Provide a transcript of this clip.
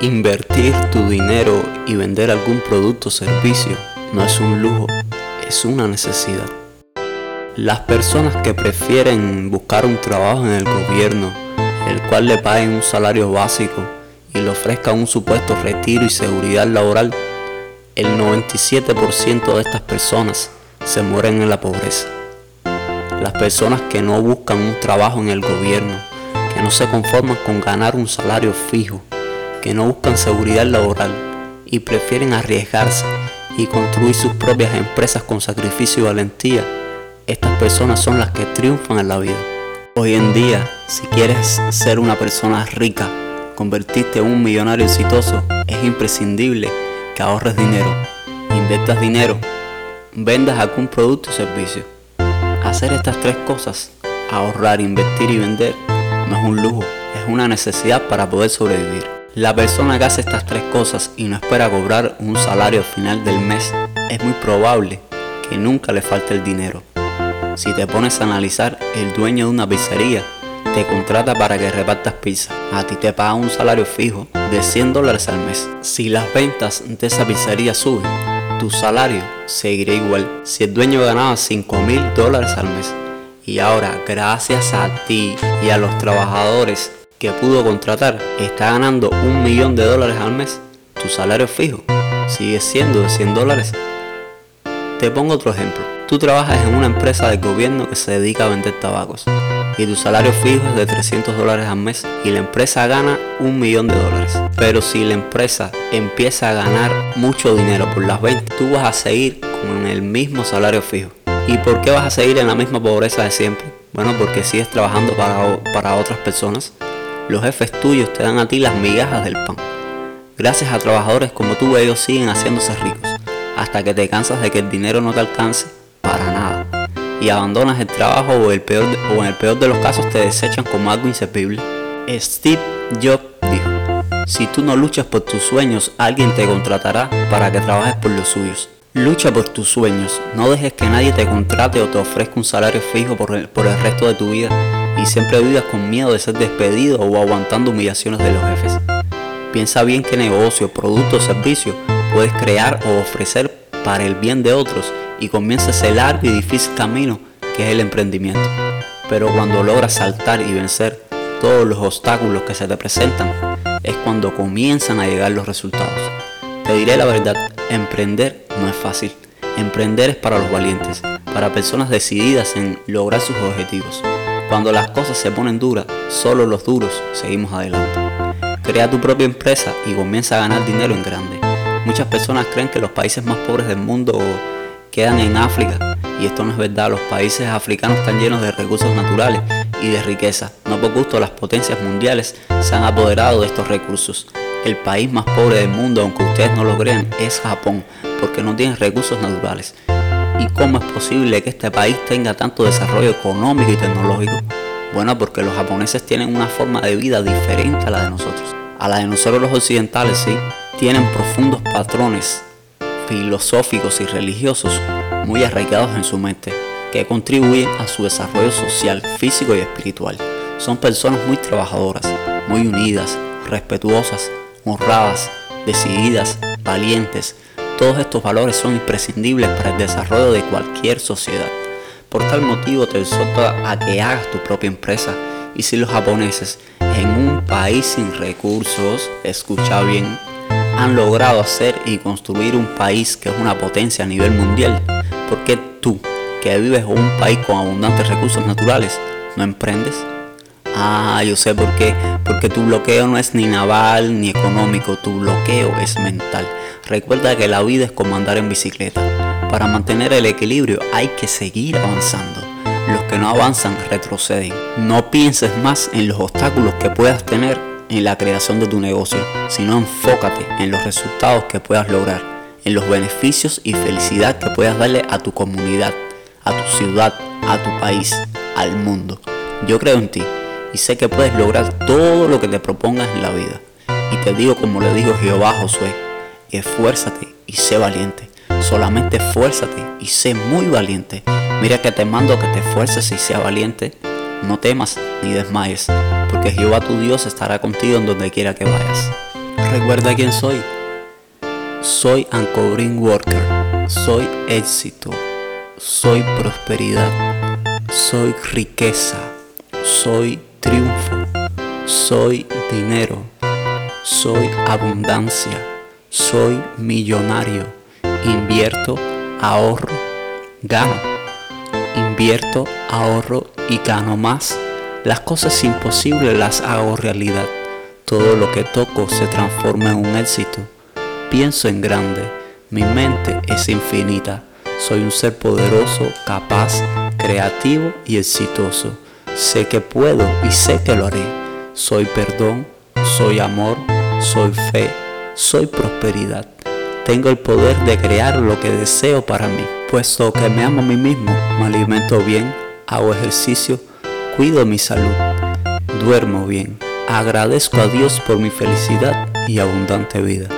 Invertir tu dinero y vender algún producto o servicio no es un lujo, es una necesidad. Las personas que prefieren buscar un trabajo en el gobierno, el cual le paguen un salario básico y le ofrezca un supuesto retiro y seguridad laboral, el 97% de estas personas se mueren en la pobreza. Las personas que no buscan un trabajo en el gobierno, que no se conforman con ganar un salario fijo, que no buscan seguridad laboral y prefieren arriesgarse y construir sus propias empresas con sacrificio y valentía, estas personas son las que triunfan en la vida. Hoy en día, si quieres ser una persona rica, convertirte en un millonario exitoso, es imprescindible que ahorres dinero, inviertas dinero, vendas algún producto o servicio. Hacer estas tres cosas, ahorrar, invertir y vender, no es un lujo, es una necesidad para poder sobrevivir. La persona que hace estas tres cosas y no espera cobrar un salario al final del mes, es muy probable que nunca le falte el dinero. Si te pones a analizar, el dueño de una pizzería te contrata para que repartas pizza. A ti te paga un salario fijo de 100 dólares al mes. Si las ventas de esa pizzería suben, tu salario seguirá igual. Si el dueño ganaba 5 mil dólares al mes y ahora gracias a ti y a los trabajadores que pudo contratar está ganando un millón de dólares al mes, tu salario fijo sigue siendo de 100 dólares. Te pongo otro ejemplo. Tú trabajas en una empresa del gobierno que se dedica a vender tabacos y tu salario fijo es de 300 dólares al mes y la empresa gana un millón de dólares. Pero si la empresa empieza a ganar mucho dinero por las ventas, tú vas a seguir con el mismo salario fijo. ¿Y por qué vas a seguir en la misma pobreza de siempre? Bueno, porque sigues trabajando para, para otras personas los jefes tuyos te dan a ti las migajas del pan. Gracias a trabajadores como tú, ellos siguen haciéndose ricos, hasta que te cansas de que el dinero no te alcance para nada. Y abandonas el trabajo o, el peor en el peor de los casos te desechan como algo inservible. Steve Jobs dijo, si tú no luchas por tus sueños, alguien te contratará para que trabajes por los suyos. Lucha por tus sueños, no dejes que nadie te contrate o te ofrezca un salario fijo por el resto de tu vida y siempre vivas con miedo de ser despedido o aguantando humillaciones de los jefes. Piensa bien qué negocio, producto o servicio puedes crear o ofrecer para el bien de otros y comienza ese largo y difícil camino que es el emprendimiento. Pero cuando logras saltar y vencer todos los obstáculos que se te presentan, es cuando comienzan a llegar los resultados. Te diré la verdad, emprender no es fácil. Emprender es para los valientes, para personas decididas en lograr sus objetivos. Cuando las cosas se ponen duras, solo los duros seguimos adelante. Crea tu propia empresa y comienza a ganar dinero en grande. Muchas personas creen que los países más pobres del mundo quedan en África y esto no es verdad. Los países africanos están llenos de recursos naturales y de riqueza. No por gusto las potencias mundiales se han apoderado de estos recursos. El país más pobre del mundo, aunque ustedes no lo crean, es Japón, porque no tiene recursos naturales. ¿Y cómo es posible que este país tenga tanto desarrollo económico y tecnológico? Bueno, porque los japoneses tienen una forma de vida diferente a la de nosotros. A la de nosotros los occidentales, sí, tienen profundos patrones filosóficos y religiosos muy arraigados en su mente, que contribuyen a su desarrollo social, físico y espiritual. Son personas muy trabajadoras, muy unidas, respetuosas, honradas, decididas, valientes, todos estos valores son imprescindibles para el desarrollo de cualquier sociedad. Por tal motivo te exhorto a que hagas tu propia empresa. Y si los japoneses en un país sin recursos, escucha bien, han logrado hacer y construir un país que es una potencia a nivel mundial, ¿por qué tú, que vives en un país con abundantes recursos naturales, no emprendes? Ah, yo sé por qué. Porque tu bloqueo no es ni naval ni económico, tu bloqueo es mental. Recuerda que la vida es como andar en bicicleta. Para mantener el equilibrio hay que seguir avanzando. Los que no avanzan retroceden. No pienses más en los obstáculos que puedas tener en la creación de tu negocio, sino enfócate en los resultados que puedas lograr, en los beneficios y felicidad que puedas darle a tu comunidad, a tu ciudad, a tu país, al mundo. Yo creo en ti y sé que puedes lograr todo lo que te propongas en la vida. Y te digo como le dijo Jehová a Josué, esfuérzate y sé valiente. Solamente esfuérzate y sé muy valiente. Mira que te mando que te esfuerces y sea valiente. No temas ni desmayes, porque Jehová tu Dios estará contigo en donde quiera que vayas. Recuerda quién soy. Soy Uncovering Worker. Soy éxito. Soy prosperidad. Soy riqueza. Soy triunfo. Soy dinero. Soy abundancia. Soy millonario. Invierto, ahorro, gano. Invierto, ahorro y gano más. Las cosas imposibles las hago realidad. Todo lo que toco se transforma en un éxito. Pienso en grande. Mi mente es infinita. Soy un ser poderoso, capaz, creativo y exitoso. Sé que puedo y sé que lo haré. Soy perdón, soy amor, soy fe, soy prosperidad. Tengo el poder de crear lo que deseo para mí. Puesto que me amo a mí mismo, me alimento bien, hago ejercicio, cuido mi salud, duermo bien. Agradezco a Dios por mi felicidad y abundante vida.